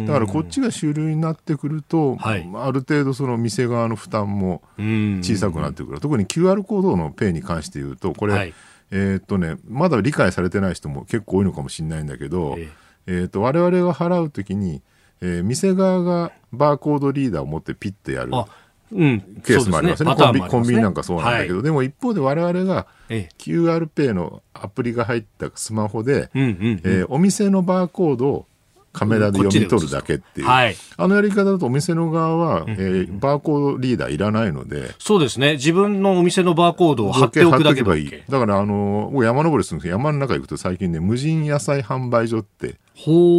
だからこっちが主流になってくると、はい、ある程度その店側の負担も小さくなってくる。特に QR コードのペイに関して言うと、これ、はい、えっ、とね、まだ理解されてない人も結構多いのかもしれないんだけど、えっ、えー、と、我々が払うときに、えー、店側がバーコードリーダーを持ってピッてやる。うん、ケースもありますね、ね、コンビ、ね、コンビニなんかそうなんだけど、はい、でも一方で我々が QRPay のアプリが入ったスマホで、ええー、お店のバーコードをカメラで読み取るだけっていう、はい、あのやり方だとお店の側は、えー、バーコードリーダーいらないので。そうですね。自分のお店のバーコードを貼っておくだけばいい。だからあの山登りするんですけど山の中行くと最近ね無人野菜販売所って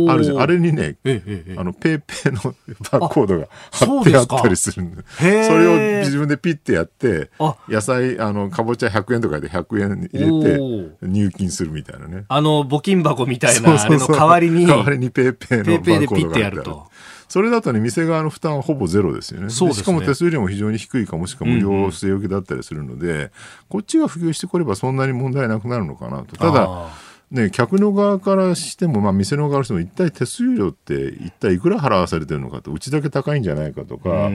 あるじゃん。あれにね、ええ、あの PayPay の バーコードが貼ってあったりするんでそれを自分でピッてやって野菜あのかぼちゃ100円とかで100円入れて入金するみたいなね。あの募金箱みたいなあれの代わりに代わりに PayPay のバーコードが貼ってあるそれだとね、店側の負担はほぼゼロですよね。ね。しかも手数料も非常に低いかもしくは無料据え置きだったりするので、うんうん、こっちが普及してくればそんなに問題なくなるのかなと。ただ、ね、客の側からしても、まあ、店の側からしても、一体手数料って一体いくら払わされてるのかと、うちだけ高いんじゃないかとか、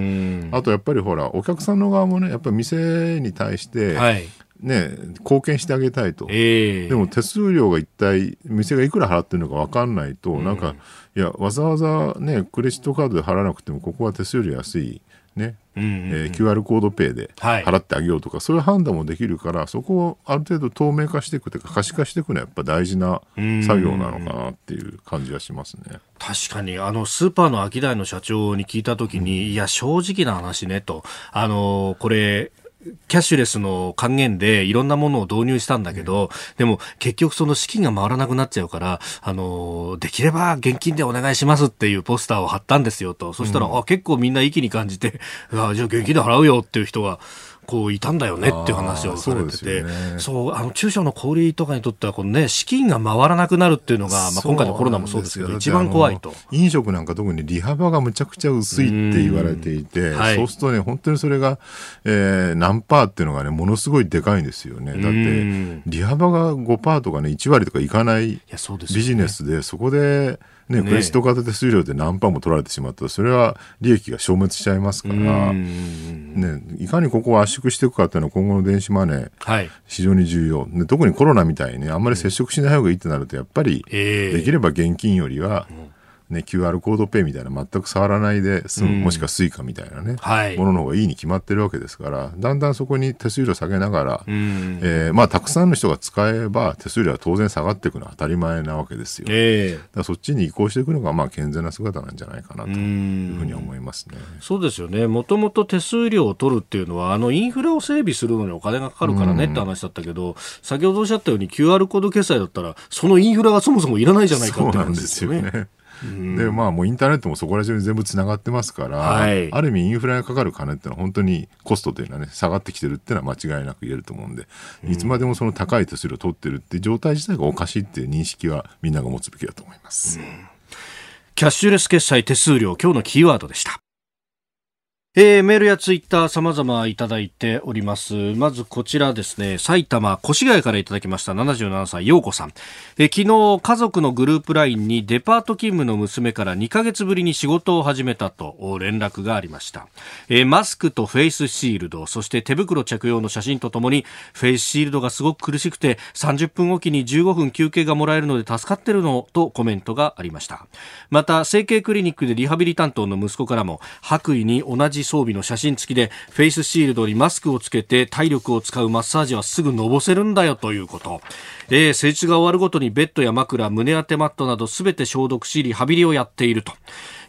あとやっぱりほら、お客さんの側もね、やっぱり店に対して、はい、ね、貢献してあげたいと、えー、でも手数料が一体、店がいくら払ってるのか分かんないと、なんか、いや、わざわざね、クレジットカードで払わなくても、ここは手数料安い。ね、うんうんうん、えー、QR コードペイで払ってあげようとか、はい、そういう判断もできるからそこをある程度透明化していくというか可視化していくのはやっぱ大事な作業なのかなっていう感じはしますね。確かにあのスーパーのアキダイの社長に聞いたときに、うん、いや正直な話ねと。あのこれキャッシュレスの還元でいろんなものを導入したんだけど、でも結局その資金が回らなくなっちゃうから、あの、できれば現金でお願いしますっていうポスターを貼ったんですよと。そしたら、うん、あ、結構みんな息に感じて、あじゃあ現金で払うよっていう人が、こういたんだよねっていう話をされてて、そう、ね、あの中小の小売とかにとってはこのね資金が回らなくなるっていうのが、まあ今回のコロナもそうですけど一番怖いと。飲食なんか特に利幅がむちゃくちゃ薄いって言われていて、はい、そうするとね本当にそれが、えー、何パーっていうのがねものすごいでかいんですよね。だって利幅が5パーとかね1割とかいかないビジネスでそこで。ね、クレジットカード手数料で何パーも取られてしまったら、それは利益が消滅しちゃいますから、ね、いかにここを圧縮していくかっていうのは今後の電子マネー、はい、非常に重要。で特にコロナみたいにね、あんまり接触しない方がいいってなると、やっぱり、できれば現金よりは、うんね、QR コードペイみたいな全く触らないで済む、うん、もしくは Suica みたいなね、はい、ものの方がいいに決まってるわけですからだんだんそこに手数料下げながら、うん、えー、まあ、たくさんの人が使えば手数料は当然下がっていくのは当たり前なわけですよ、えー、だそっちに移行していくのがまあ健全な姿なんじゃないかなというふうに思いますね、うそうですよね。もともと手数料を取るっていうのはあのインフラを整備するのにお金がかかるからねって話だったけど、先ほどおっしゃったように QR コード決済だったらそのインフラがそもそもいらないじゃないかって話ですよね。でまあもうインターネットもそこら中に全部つながってますから、はい、ある意味インフラがかかる金っていうのは本当にコストというのはね下がってきてるっていうのは間違いなく言えると思うんで、うん、いつまでもその高い手数料を取ってるっていう状態自体がおかしいっていう認識はみんなが持つべきだと思います、うん、キャッシュレス決済手数料今日のキーワードでしたえー、メールやツイッター様々いただいております。まずこちらですね、埼玉越谷からいただきました77歳、陽子さん。えー、昨日家族のグループ LINE にデパート勤務の娘から2ヶ月ぶりに仕事を始めたと連絡がありました。えー、マスクとフェイスシールド、そして手袋着用の写真とともに、フェイスシールドがすごく苦しくて30分おきに15分休憩がもらえるので助かってるのとコメントがありました。また、整形クリニックでリハビリ担当の息子からも白衣に同じ装備の写真付きでフェイスシールドにマスクをつけて体力を使うマッサージはすぐのぼせるんだよということ、えー、施術が終わるごとにベッドや枕胸当てマットなどすべて消毒しリハビリをやっていると。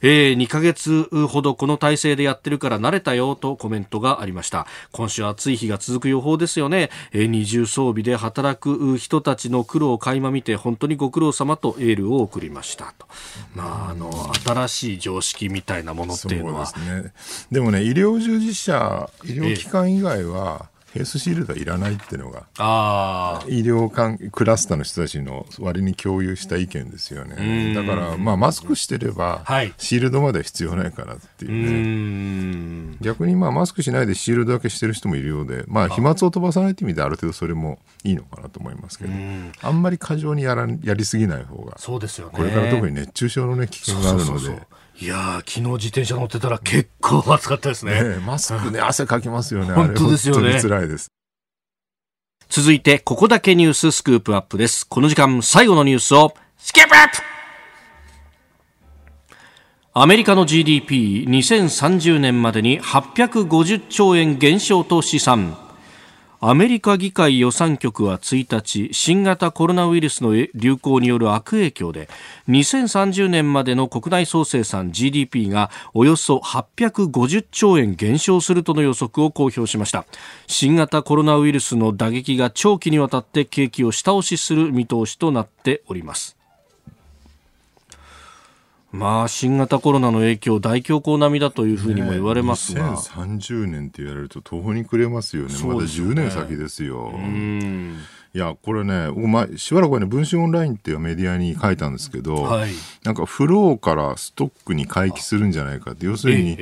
えー、2ヶ月ほどこの体制でやってるから慣れたよとコメントがありました。今週暑い日が続く予報ですよね、えー、二重装備で働く人たちの苦労を垣間見て本当にご苦労様とエールを送りましたと、まあ、あの新しい常識みたいなものっていうのは。で、ね,、もね医療従事者医療機関以外は、フェイスシールドはいらないっていうのが医療関クラスターの人たちの割に共有した意見ですよね。だからまあマスクしてればシールドまでは必要ないかなっていうね。逆にまあマスクしないでシールドだけしてる人もいるようでまあ飛沫を飛ばさないって意味である程度それもいいのかなと思いますけどあんまり過剰にやらやりすぎない方がそうですよ、ね、これから特に熱中症のね危険があるので。そうそうそういや昨日自転車乗ってたら結構暑かったですね。ねマスクね、汗かきますよね。本当ですよね。辛いです。続いて、ここだけニューススクープアップです。この時間、最後のニュースを、スキップアップアメリカの GDP2030 年までに850兆円減少と試算。アメリカ議会予算局は1日新型コロナウイルスの流行による悪影響で2030年までの国内総生産 GDP がおよそ850兆円減少するとの予測を公表しました。新型コロナウイルスの打撃が長期にわたって景気を下押しする見通しとなっております。まあ、新型コロナの影響、大恐慌並みだというふうにも言われますが、ね、2030年って言われると途方に暮れますよね、まだ10年先ですよ。いや、これね、ましばらくはね、文春オンラインっていうメディアに書いたんですけど、はい、なんかフローからストックに回帰するんじゃないかって、要するに、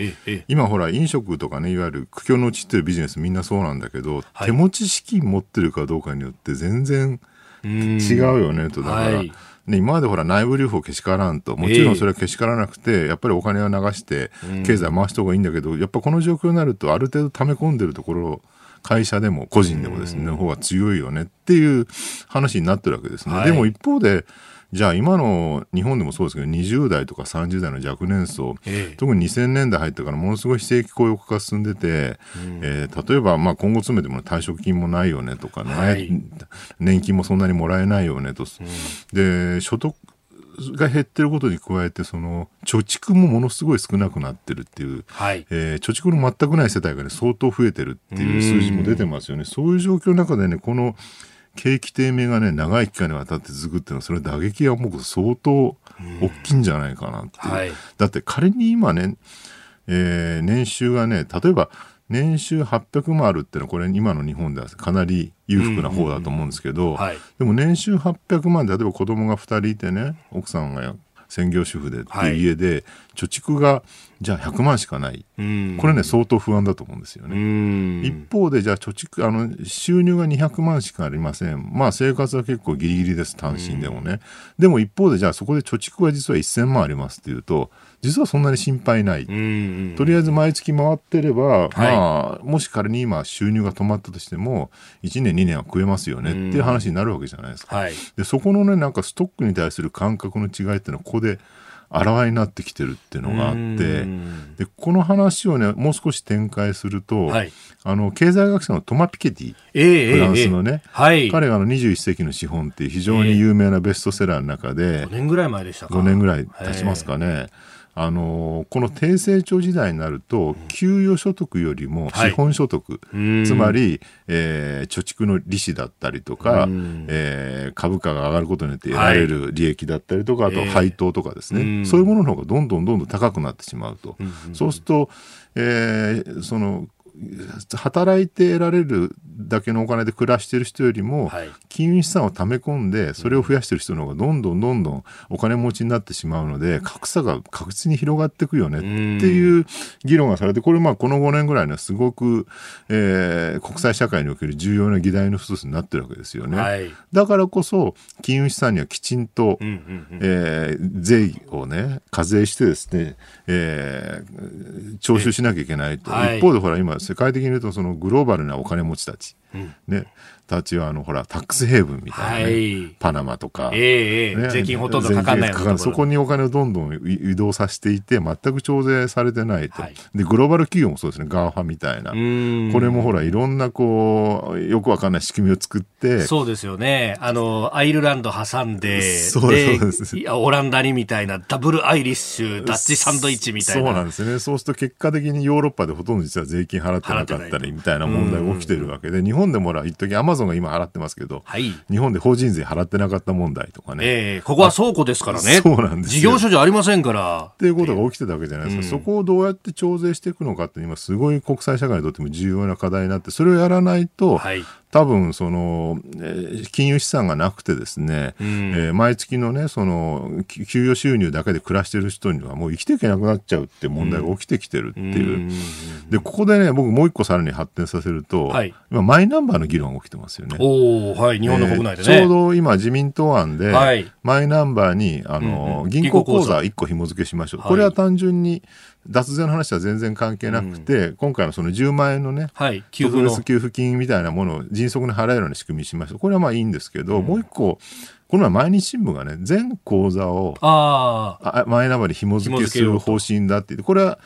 今ほら、飲食とかね、いわゆる苦境のちってるビジネスみんなそうなんだけど、はい、手持ち資金持ってるかどうかによって全然違うよねと、だから。はいね、今までほら内部留保けしからんと、もちろんそれはけしからなくて、やっぱりお金を流して、経済回した方がいいんだけど、やっぱこの状況になると、ある程度溜め込んでるところ、会社でも個人でもですね、の方が強いよねっていう話になってるわけですね。でも一方で、じゃあ今の日本でもそうですけど20代とか30代の若年層、ええ、特に2000年代入ってからものすごい非正規雇用化が進んでて、うん、えー、例えばまあ今後詰めても退職金もないよねとかね、はい、年金もそんなにもらえないよねと、うん、で所得が減ってることに加えてその貯蓄もものすごい少なくなってるっていう、はい。えー、貯蓄の全くない世帯が、ね、相当増えてるっていう数字も出てますよね。うそういう状況の中でねこの景気低迷がね、長い期間にわたって続くっていうのは、それ打撃はもう相当大きいんじゃないかなっていう。はい、だって仮に今ね、えー、年収がね、例えば年収800万あるっていうのは、これ今の日本ではかなり裕福な方だと思うんですけど、でも年収800万で例えば子供が2人いてね、奥さんが専業主婦でって家で、貯蓄がじゃあ100万しかない、これね相当不安だと思うんですよね。一方でじゃあ貯蓄あの収入が200万しかありません。まあ生活は結構ギリギリです。単身でもね。でも一方でじゃあそこで貯蓄は実は1000万ありますっていうと実はそんなに心配ない、とりあえず毎月回ってれば、はい、まあ、もし仮に今収入が止まったとしても1年2年は食えますよねっていう話になるわけじゃないですか、はい、でそこのねなんかストックに対する感覚の違いっていうのはここであらわになってきてるっていうのがあってでこの話をねもう少し展開すると、はい、あの経済学者のトマ・ピケティ、えー、フランスのね、えーはい、彼があの21世紀の資本っていう非常に有名なベストセラーの中で、えー、5年ぐらい前でしたか。5年ぐらい経ちますかね。えーあのこの低成長時代になると、給与所得よりも資本所得、はい、つまり、えー、貯蓄の利子だったりとか、えー、株価が上がることによって得られる利益だったりとか、はい、あと配当とかですね、えー、そういうものの方がどんどんどんどん高くなってしまうと。そうすると、えー、その働いて得られるだけのお金で暮らしている人よりも、はい、金融資産を溜め込んでそれを増やしている人の方がどんどんどんどんお金持ちになってしまうので格差が確実に広がっていくよねっていう議論がされてこれまあこの5年ぐらいのすごく、えー、国際社会における重要な議題の一つになってるわけですよね。はい、だからこそ金融資産にはきちんと、うんうんうん、えー、税をね課税してですね、えー、徴収しなきゃいけないと、はい、一方でほら今世界的に言うとそのグローバルなお金持ちたち、うん、ね、たちはあのほらタックスヘイブンみたいな、ねはい、パナマとか、えーね、税金ほとんどかかんないかそこにお金をどんどん移動させていて全く徴税されてないと、はい、でグローバル企業もそうですね。 GAFA みたいな。これもほらいろんなこうよくわかんない仕組みを作って。そうですよね。あのアイルランド挟んでそうですオランダにみたいなダブルアイリッシュダッチサンドイッチみたいな。そうなんですね。そうすると結果的にヨーロッパでほとんど実は税金払ってなかったりみたいな問題が起きてるわけで日本でもほら一時アマゾンが今払ってますけど、はい、日本で法人税払ってなかった問題とかね。えー、ここは倉庫ですからね。そうなんです事業所じゃありませんから。っていうことが起きてたわけじゃないですか。えー、そこをどうやって徴税していくのかって今すごい国際社会にとっても重要な課題になって、それをやらないと、はい、多分その、えー、金融資産がなくてですね、うん、えー、毎月のねその給与収入だけで暮らしてる人にはもう生きていけなくなっちゃうって問題が起きてきてるっていう、うん、でここでね僕もう一個さらに発展させると、はい、今マイナンバーの議論が起きてますよね。おはい。日本の国内でね、えー、ちょうど今自民党案で、はい、マイナンバーにあの、うん、銀行口座1個紐付けしましょう、これは単純に脱税の話は全然関係なくて、うん、今回のその10万円のね、はい、給付の。給付金みたいなものを迅速に払えるような仕組みにしました。これはまあいいんですけど、うん、もう一個、この前毎日新聞がね、全口座をあマイナンバーに紐付けする方針だって言って、これは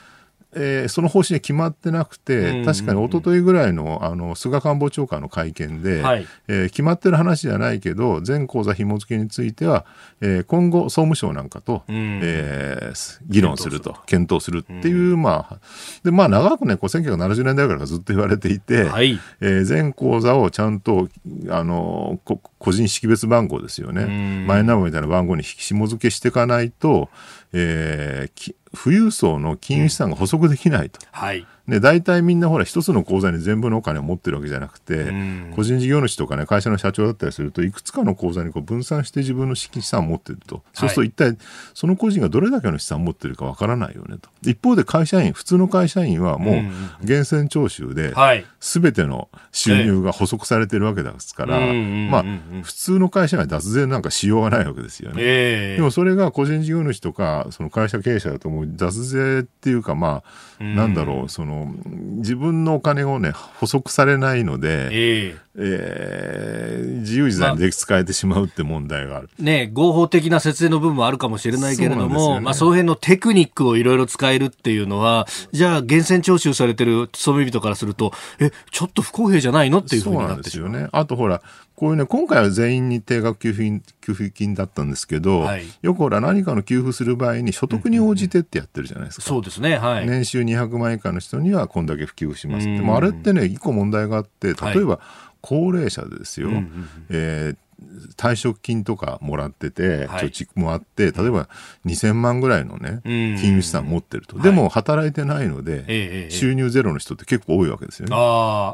えー、その方針は決まってなくて、確かに一昨日ぐらいのあの菅官房長官の会見で、はい、えー、決まってる話じゃないけど、全口座紐付けについては、えー、今後、総務省なんかと、えー、議論すると、検討するっていう、まあ、でまあ、長くね、こう1970年代からずっと言われていて、はい、えー、全口座をちゃんとあの個人識別番号ですよね、マイナンバーみたいな番号に紐付けしていかないと、えー、富裕層の金融資産が補足できないと。はいで大体みんなほら一つの口座に全部のお金を持ってるわけじゃなくて、個人事業主とかね会社の社長だったりするといくつかの口座にこう分散して自分の資産を持ってると、そうすると一体その個人がどれだけの資産を持ってるかわからないよねと。一方で会社員普通の会社員はもう源泉徴収で全ての収入が補足されてるわけですから、まあ普通の会社は脱税なんかしようがないわけですよね、えー、でもそれが個人事業主とかその会社経営者だともう脱税っていうかまあなんだろうその自分のお金をね、補足されないので、えー、えー、自由自在にで使えてしまうって問題がある。まあ、ね、合法的な節税の部分もあるかもしれないけれども、そ、ね、まあ、その辺のテクニックをいろいろ使えるっていうのは、じゃあ、源泉徴収されてる勤め人からすると、え、ちょっと不公平じゃないの？っていうふうになってしまう。そうなんですよね。あとほら、こういうね、今回は全員に定額給付金給付金だったんですけど、はい、よくほら何かの給付する場合に所得に応じてってやってるじゃないですか。そうですね。はい。年収200万円以下の人にはこんだけ給付しますって。もあれってね、一個問題があって、例えば高齢者ですよ。はい、えー退職金とかもらってて、貯蓄もあって、例えば2000万ぐらいのね、金融資産持ってると。でも働いてないので、収入ゼロの人って結構多いわけですよね。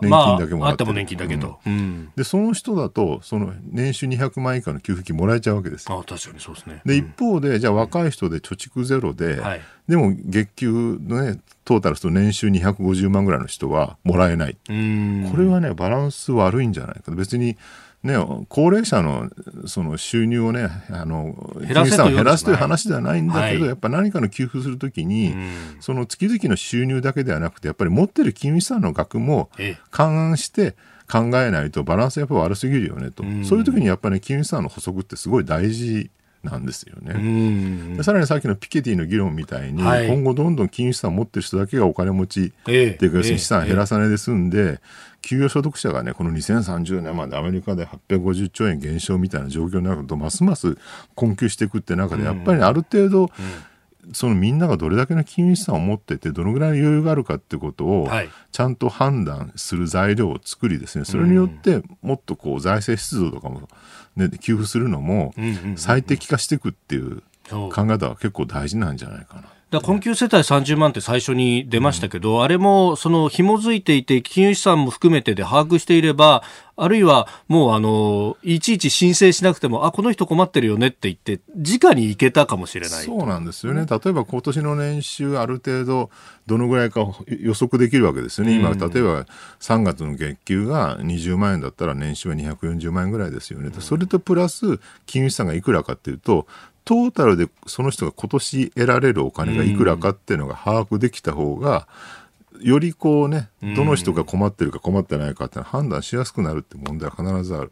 年金だけもらっても年金だけど。で、その人だと、その年収200万以下の給付金もらえちゃうわけですあ確かにそうですね。で、一方で、じゃあ若い人で貯蓄ゼロで、でも月給のね、トータルすると年収250万ぐらいの人はもらえない。これはね、バランス悪いんじゃないか。別に、ね、高齢者のその収入をね、あの減らす減らすという話ではないんだけど、はい、やっぱ何かの給付するときに、うん、その月々の収入だけではなくて、やっぱり持ってる金融資産の額も勘案して考えないとバランスやっぱ悪すぎるよねと、うん、そういう時にやっぱり、ね、金融資産の補足ってすごい大事なんですよね。さらにさっきのピケティの議論みたいに、はい、今後どんどん金融資産を持ってる人だけがお金持ち、っていうか、資産減らさないで済んで、給与所得者がね、この2030年までアメリカで850兆円減少みたいな状況になると、ますます困窮していくって中で、やっぱりある程度、そのみんながどれだけの金融資産を持っててどのぐらいの余裕があるかってことをちゃんと判断する材料を作りですね。それによってもっとこう財政出動とかも、ね、給付するのも最適化していくっていう。考え方は結構大事なんじゃないかな。だ困窮世帯30万って最初に出ましたけど、うん、あれもその紐づいていて、金融資産も含めてで把握していれば、あるいはもうあの、いちいち申請しなくても、あ、この人困ってるよねって言って、直に行けたかもしれない。そうなんですよね。例えば今年の年収ある程度、どのぐらいか予測できるわけですよね。今、例えば3月の月給が20万円だったら年収は240万円ぐらいですよね。それとプラス、金融資産がいくらかっていうと、トータルでその人が今年得られるお金がいくらかっていうのが把握できた方が、よりこうね、どの人が困ってるか困ってないかって判断しやすくなるって問題は必ずある。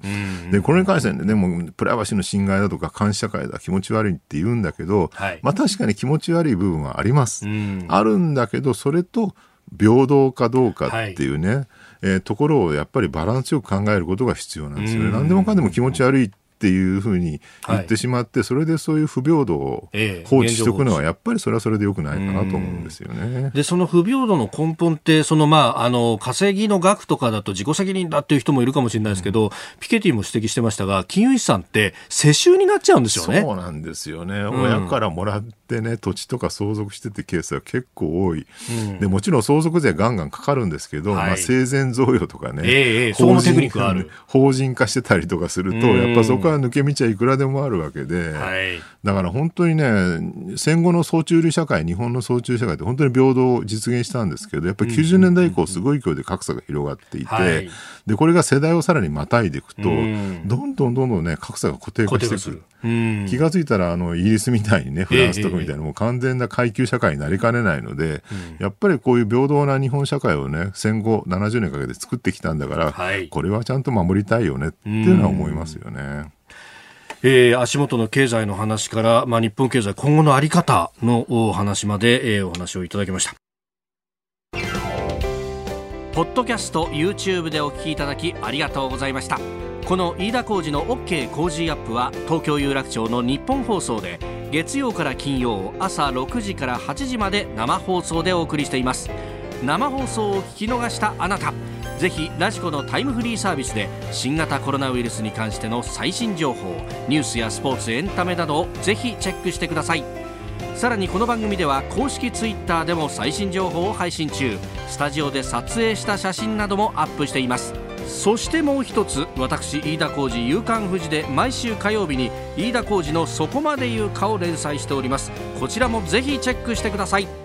で、これに関してね、でもプライバシーの侵害だとか監視社会だ、気持ち悪いって言うんだけど、はい、まあ確かに気持ち悪い部分はあります。あるんだけど、それと平等かどうかっていうね、はい、えー、ところをやっぱりバランスよく考えることが必要なんですよね。何でもかんでも気持ち悪いっていうふうに言ってしまって、はい、それでそういう不平等を放置しておくのは、やっぱりそれはそれでよくないかなと思うんですよね。で、その不平等の根本って、そのまあ、あの、稼ぎの額とかだと自己責任だっていう人もいるかもしれないですけど、うん、ピケティも指摘してましたが、金融資産って世襲になっちゃうんですよね。そうなんですよね。親からもらってね、土地とか相続しててケースは結構多い。うん、で、もちろん相続税ガンガンかかるんですけど、はい、まあ、生前贈与とかね、えー、法人法人化してたりとかすると、やっぱそこは抜け道はいくらでもあるわけで、はい、だから本当にね戦後の総中流社会日本の総中流社会って本当に平等を実現したんですけどやっぱり90年代以降すごい勢いで格差が広がっていて、はい、でこれが世代をさらにまたいでいくと、どんどんどんどんね格差が固定化してくる。気が付いたらあのイギリスみたいにねフランスとかみたいな、もう完全な階級社会になりかねないので、やっぱりこういう平等な日本社会をね戦後70年かけて作ってきたんだから、はい、これはちゃんと守りたいよねっていうのは思いますよね。えー、足元の経済の話から、まあ、日本経済今後のあり方のお話まで、えー、お話をいただきました。ポッドキャスト YouTube でお聞きいただきありがとうございました。この飯田浩司の OK コージーアップは東京有楽町のニッポン放送で月曜から金曜朝6時から8時まで生放送でお送りしています。生放送を聞き逃したあなた。ぜひラジコのタイムフリーサービスで新型コロナウイルスに関しての最新情報ニュースやスポーツエンタメなどをぜひチェックしてください。さらにこの番組では公式ツイッターでも最新情報を配信中。スタジオで撮影した写真などもアップしています。そしてもう一つ私飯田浩司夕刊富士で毎週火曜日に飯田浩司のそこまで言うかを連載しております。こちらもぜひチェックしてください。